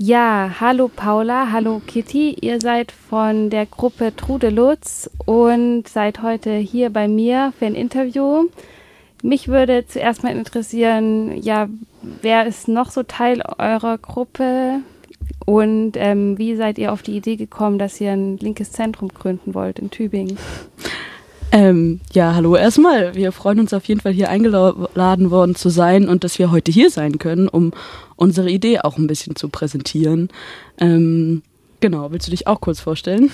Ja, hallo Paula, hallo Kitty. Ihr seid von der Gruppe Trudelutz und seid heute hier bei mir für ein Interview. Mich würde zuerst mal interessieren, ja, wer ist noch so Teil eurer Gruppe und ähm, wie seid ihr auf die Idee gekommen, dass ihr ein linkes Zentrum gründen wollt in Tübingen? Ähm, ja, hallo erstmal. Wir freuen uns auf jeden Fall hier eingeladen worden zu sein und dass wir heute hier sein können, um unsere Idee auch ein bisschen zu präsentieren. Ähm, genau, willst du dich auch kurz vorstellen?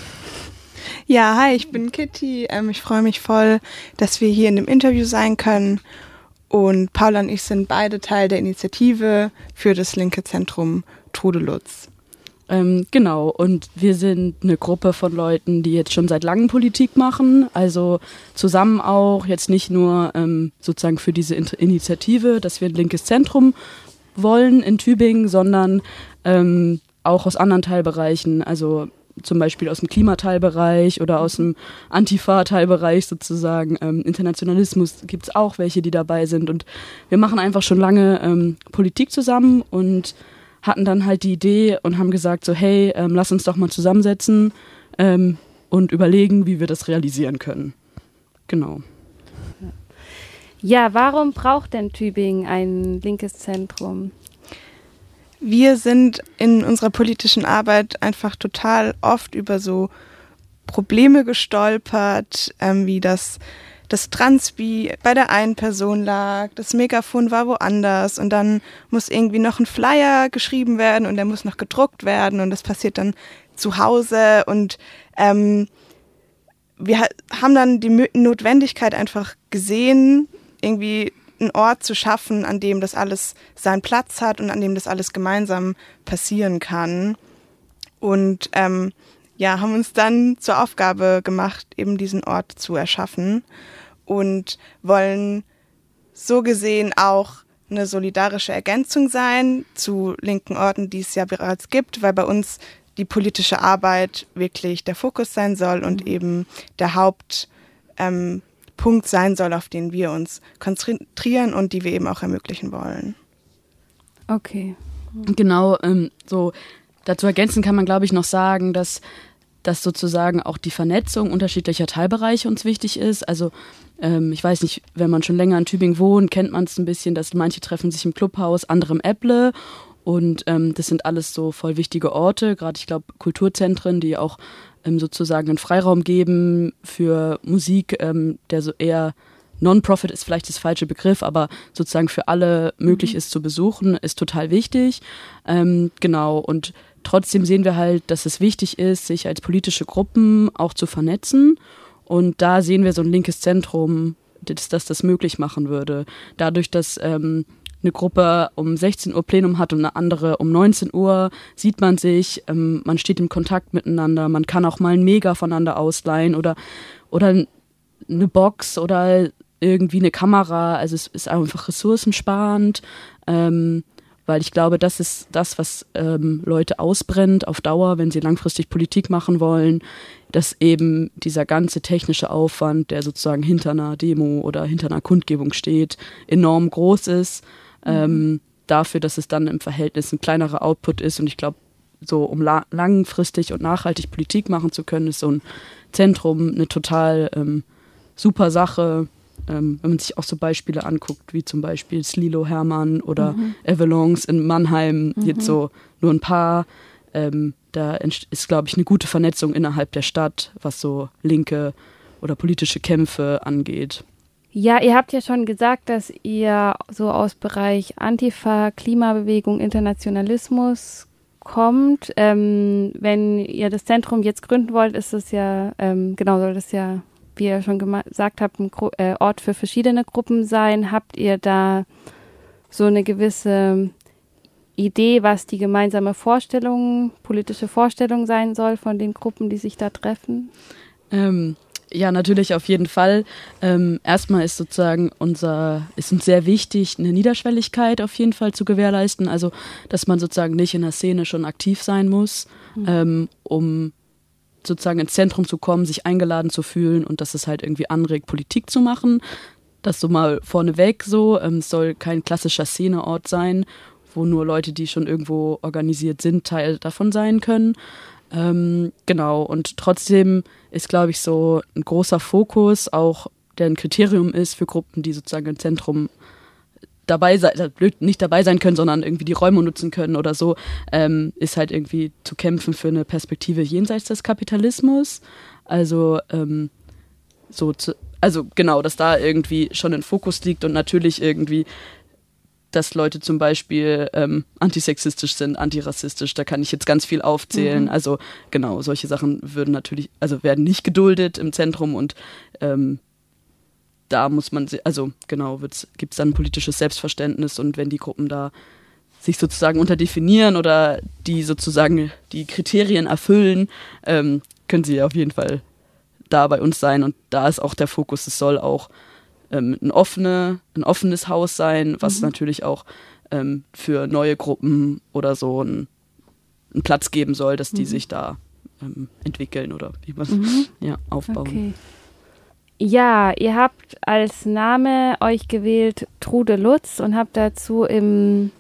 Ja, hi, ich bin Kitty. Ähm, ich freue mich voll, dass wir hier in dem Interview sein können. Und Paula und ich sind beide Teil der Initiative für das linke Zentrum Trudelutz. Ähm, genau, und wir sind eine Gruppe von Leuten, die jetzt schon seit langem Politik machen, also zusammen auch, jetzt nicht nur ähm, sozusagen für diese Initiative, dass wir ein linkes Zentrum wollen in Tübingen, sondern ähm, auch aus anderen Teilbereichen, also zum Beispiel aus dem Klimateilbereich oder aus dem Antifa-Teilbereich sozusagen. Ähm, Internationalismus gibt es auch welche, die dabei sind. Und wir machen einfach schon lange ähm, Politik zusammen. Und hatten dann halt die Idee und haben gesagt, so hey, ähm, lass uns doch mal zusammensetzen ähm, und überlegen, wie wir das realisieren können. Genau. Ja, warum braucht denn Tübingen ein linkes Zentrum? Wir sind in unserer politischen Arbeit einfach total oft über so Probleme gestolpert, ähm, wie das das Transbi bei der einen Person lag, das Megafon war woanders und dann muss irgendwie noch ein Flyer geschrieben werden und der muss noch gedruckt werden und das passiert dann zu Hause und ähm, wir haben dann die Notwendigkeit einfach gesehen, irgendwie einen Ort zu schaffen, an dem das alles seinen Platz hat und an dem das alles gemeinsam passieren kann. Und ähm, ja, haben uns dann zur Aufgabe gemacht, eben diesen Ort zu erschaffen und wollen so gesehen auch eine solidarische Ergänzung sein zu linken Orten, die es ja bereits gibt, weil bei uns die politische Arbeit wirklich der Fokus sein soll und mhm. eben der Hauptpunkt ähm, sein soll, auf den wir uns konzentrieren und die wir eben auch ermöglichen wollen. Okay. Genau, ähm, so dazu ergänzen kann man, glaube ich, noch sagen, dass dass sozusagen auch die Vernetzung unterschiedlicher Teilbereiche uns wichtig ist. Also ähm, ich weiß nicht, wenn man schon länger in Tübingen wohnt, kennt man es ein bisschen, dass manche treffen sich im Clubhaus, andere im Äpple. Und ähm, das sind alles so voll wichtige Orte, gerade ich glaube Kulturzentren, die auch ähm, sozusagen einen Freiraum geben für Musik, ähm, der so eher Non-Profit ist vielleicht das falsche Begriff, aber sozusagen für alle möglich mhm. ist zu besuchen, ist total wichtig. Ähm, genau, und trotzdem sehen wir halt, dass es wichtig ist, sich als politische Gruppen auch zu vernetzen. Und da sehen wir so ein linkes Zentrum, das das, das möglich machen würde. Dadurch, dass ähm, eine Gruppe um 16 Uhr Plenum hat und eine andere um 19 Uhr, sieht man sich, ähm, man steht im Kontakt miteinander, man kann auch mal ein Mega voneinander ausleihen oder, oder eine Box oder irgendwie eine Kamera. Also es ist einfach ressourcensparend. Ähm, weil ich glaube, das ist das, was ähm, Leute ausbrennt auf Dauer, wenn sie langfristig Politik machen wollen, dass eben dieser ganze technische Aufwand, der sozusagen hinter einer Demo oder hinter einer Kundgebung steht, enorm groß ist. Ähm, dafür, dass es dann im Verhältnis ein kleinerer Output ist. Und ich glaube, so um la langfristig und nachhaltig Politik machen zu können, ist so ein Zentrum eine total ähm, super Sache ähm, wenn man sich auch so Beispiele anguckt, wie zum Beispiel Slilo Hermann oder mhm. Avalons in Mannheim, mhm. jetzt so nur ein paar. Ähm, da ist, glaube ich, eine gute Vernetzung innerhalb der Stadt, was so linke oder politische Kämpfe angeht. Ja, ihr habt ja schon gesagt, dass ihr so aus Bereich Antifa, Klimabewegung, Internationalismus kommt. Ähm, wenn ihr das Zentrum jetzt gründen wollt, ist es ja, ähm, genau, soll das ja wie ihr schon gesagt habt, ein Gru äh, Ort für verschiedene Gruppen sein. Habt ihr da so eine gewisse Idee, was die gemeinsame Vorstellung, politische Vorstellung sein soll von den Gruppen, die sich da treffen? Ähm, ja, natürlich auf jeden Fall. Ähm, erstmal ist sozusagen unser, ist uns sehr wichtig, eine Niederschwelligkeit auf jeden Fall zu gewährleisten. Also, dass man sozusagen nicht in der Szene schon aktiv sein muss, mhm. ähm, um sozusagen ins Zentrum zu kommen, sich eingeladen zu fühlen und dass es halt irgendwie anregt, Politik zu machen. Das so mal vorneweg so. Ähm, es soll kein klassischer Szeneort sein, wo nur Leute, die schon irgendwo organisiert sind, Teil davon sein können. Ähm, genau, und trotzdem ist, glaube ich, so ein großer Fokus, auch der ein Kriterium ist für Gruppen, die sozusagen im Zentrum dabei sein, also blöd, nicht dabei sein können, sondern irgendwie die Räume nutzen können oder so, ähm, ist halt irgendwie zu kämpfen für eine Perspektive jenseits des Kapitalismus. Also ähm, so zu, also genau, dass da irgendwie schon ein Fokus liegt und natürlich irgendwie, dass Leute zum Beispiel ähm, antisexistisch sind, antirassistisch, da kann ich jetzt ganz viel aufzählen. Mhm. Also genau, solche Sachen würden natürlich, also werden nicht geduldet im Zentrum und ähm, da muss man, also genau, gibt es dann politisches Selbstverständnis und wenn die Gruppen da sich sozusagen unterdefinieren oder die sozusagen die Kriterien erfüllen, ähm, können sie auf jeden Fall da bei uns sein und da ist auch der Fokus, es soll auch ähm, ein, offene, ein offenes Haus sein, was mhm. natürlich auch ähm, für neue Gruppen oder so einen, einen Platz geben soll, dass die mhm. sich da ähm, entwickeln oder wie man mhm. ja, aufbauen. Okay. Ja, ihr habt als Name euch gewählt Trude Lutz und habt dazu im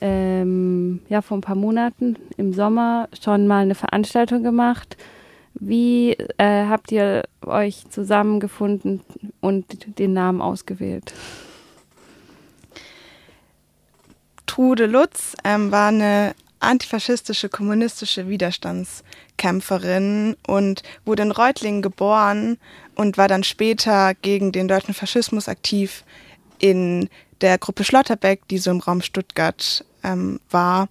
ähm, ja vor ein paar Monaten im Sommer schon mal eine Veranstaltung gemacht. Wie äh, habt ihr euch zusammengefunden und den Namen ausgewählt? Trude Lutz ähm, war eine antifaschistische kommunistische Widerstandskämpferin und wurde in Reutlingen geboren und war dann später gegen den deutschen Faschismus aktiv in der Gruppe Schlotterbeck, die so im Raum Stuttgart ähm, war.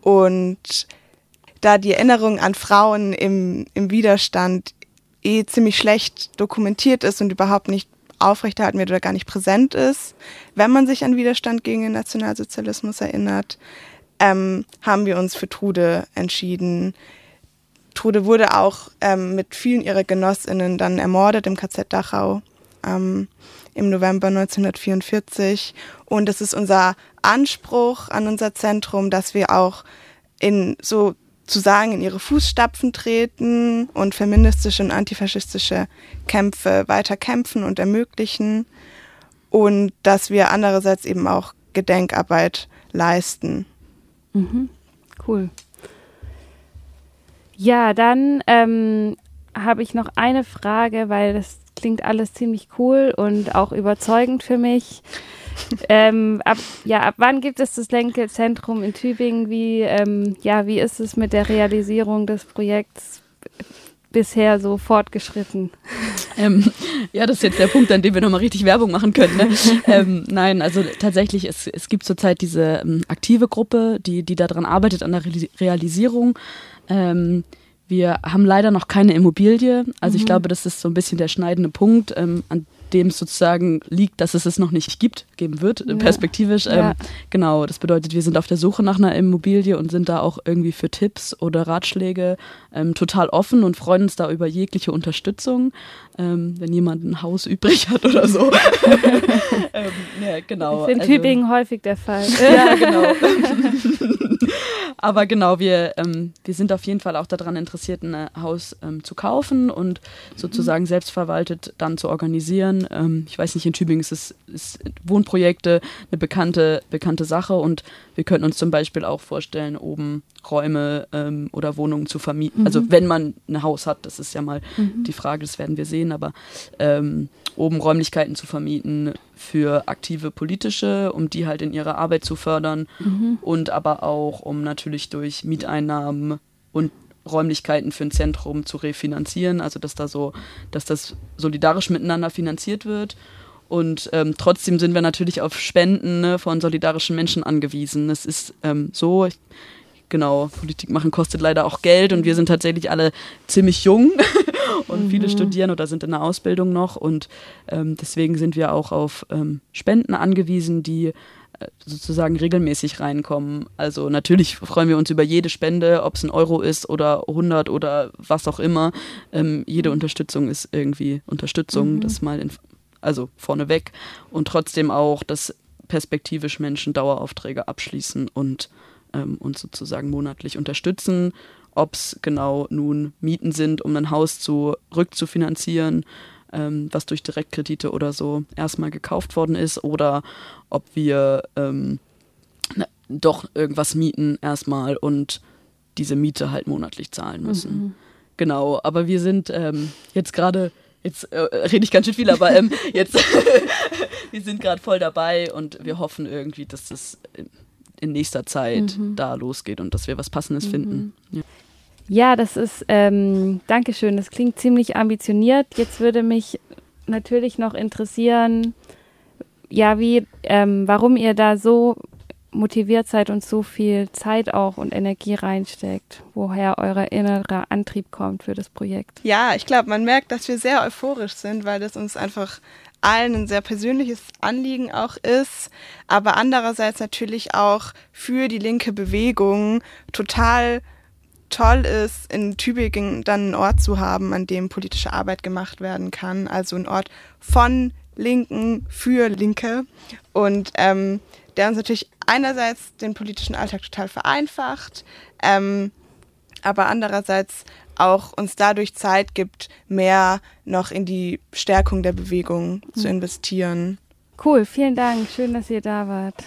Und da die Erinnerung an Frauen im, im Widerstand eh ziemlich schlecht dokumentiert ist und überhaupt nicht aufrechterhalten wird oder gar nicht präsent ist, wenn man sich an Widerstand gegen den Nationalsozialismus erinnert, ähm, haben wir uns für Trude entschieden, Trude wurde auch ähm, mit vielen ihrer Genossinnen dann ermordet im KZ Dachau ähm, im November 1944. Und es ist unser Anspruch an unser Zentrum, dass wir auch in sozusagen in ihre Fußstapfen treten und feministische und antifaschistische Kämpfe weiter kämpfen und ermöglichen. Und dass wir andererseits eben auch Gedenkarbeit leisten. Mhm. Cool. Ja, dann ähm, habe ich noch eine Frage, weil das klingt alles ziemlich cool und auch überzeugend für mich. ähm, ab, ja, ab wann gibt es das Lenkezentrum in Tübingen? Wie, ähm, ja, wie ist es mit der Realisierung des Projekts bisher so fortgeschritten? Ähm, ja, das ist jetzt der Punkt, an dem wir nochmal richtig Werbung machen können. Ne? ähm, nein, also tatsächlich, es, es gibt zurzeit diese ähm, aktive Gruppe, die, die daran arbeitet, an der Realisierung. Ähm, wir haben leider noch keine Immobilie. Also mhm. ich glaube, das ist so ein bisschen der schneidende Punkt, ähm, an dem es sozusagen liegt, dass es es noch nicht gibt, geben wird, ja. perspektivisch. Ja. Ähm, genau, das bedeutet, wir sind auf der Suche nach einer Immobilie und sind da auch irgendwie für Tipps oder Ratschläge ähm, total offen und freuen uns da über jegliche Unterstützung, ähm, wenn jemand ein Haus übrig hat oder so. ähm, ja, genau. Das ist in also, Tübingen häufig der Fall. ja, genau. Aber genau, wir, ähm, wir sind auf jeden Fall auch daran interessiert, ein Haus ähm, zu kaufen und sozusagen mhm. selbstverwaltet dann zu organisieren. Ähm, ich weiß nicht, in Tübingen ist es ist Wohnprojekte eine bekannte, bekannte Sache und wir könnten uns zum Beispiel auch vorstellen, oben Räume ähm, oder Wohnungen zu vermieten. Also mhm. Also wenn man ein Haus hat, das ist ja mal mhm. die Frage, das werden wir sehen, aber ähm, oben Räumlichkeiten zu vermieten für aktive politische, um die halt in ihrer Arbeit zu fördern mhm. und aber auch um natürlich durch Mieteinnahmen und Räumlichkeiten für ein Zentrum zu refinanzieren, also dass da so, dass das solidarisch miteinander finanziert wird. Und ähm, trotzdem sind wir natürlich auf Spenden ne, von solidarischen Menschen angewiesen. Es ist ähm, so, ich, genau, Politik machen kostet leider auch Geld und wir sind tatsächlich alle ziemlich jung und mhm. viele studieren oder sind in der Ausbildung noch und ähm, deswegen sind wir auch auf ähm, Spenden angewiesen, die sozusagen regelmäßig reinkommen. Also natürlich freuen wir uns über jede Spende, ob es ein Euro ist oder 100 oder was auch immer. Ähm, jede Unterstützung ist irgendwie Unterstützung, mhm. das mal in, also vorneweg und trotzdem auch, dass perspektivisch Menschen Daueraufträge abschließen und ähm, uns sozusagen monatlich unterstützen ob es genau nun Mieten sind, um ein Haus zu rückzufinanzieren, ähm, was durch Direktkredite oder so erstmal gekauft worden ist, oder ob wir ähm, doch irgendwas mieten erstmal und diese Miete halt monatlich zahlen müssen. Mhm. Genau, aber wir sind ähm, jetzt gerade, jetzt äh, rede ich ganz schön viel, aber ähm, jetzt, wir sind gerade voll dabei und wir hoffen irgendwie, dass das in nächster Zeit mhm. da losgeht und dass wir was Passendes mhm. finden. Ja. Ja. das ist, ähm, Dankeschön, das klingt ziemlich ambitioniert. Jetzt würde mich natürlich noch interessieren, ja, wie, ähm, warum ihr da so motiviert seid und so viel Zeit auch und Energie reinsteckt, woher euer innerer Antrieb kommt für das Projekt. Ja, ich glaube, man merkt, dass wir sehr euphorisch sind, weil das uns einfach allen ein sehr persönliches Anliegen auch ist, aber andererseits natürlich auch für die linke Bewegung total toll ist, in Tübingen dann einen Ort zu haben, an dem politische Arbeit gemacht werden kann. Also ein Ort von Linken für Linke. Und ähm, der uns natürlich einerseits den politischen Alltag total vereinfacht, ähm, aber andererseits auch uns dadurch Zeit gibt, mehr noch in die Stärkung der Bewegung mhm. zu investieren. Cool, vielen Dank. Schön, dass ihr da wart.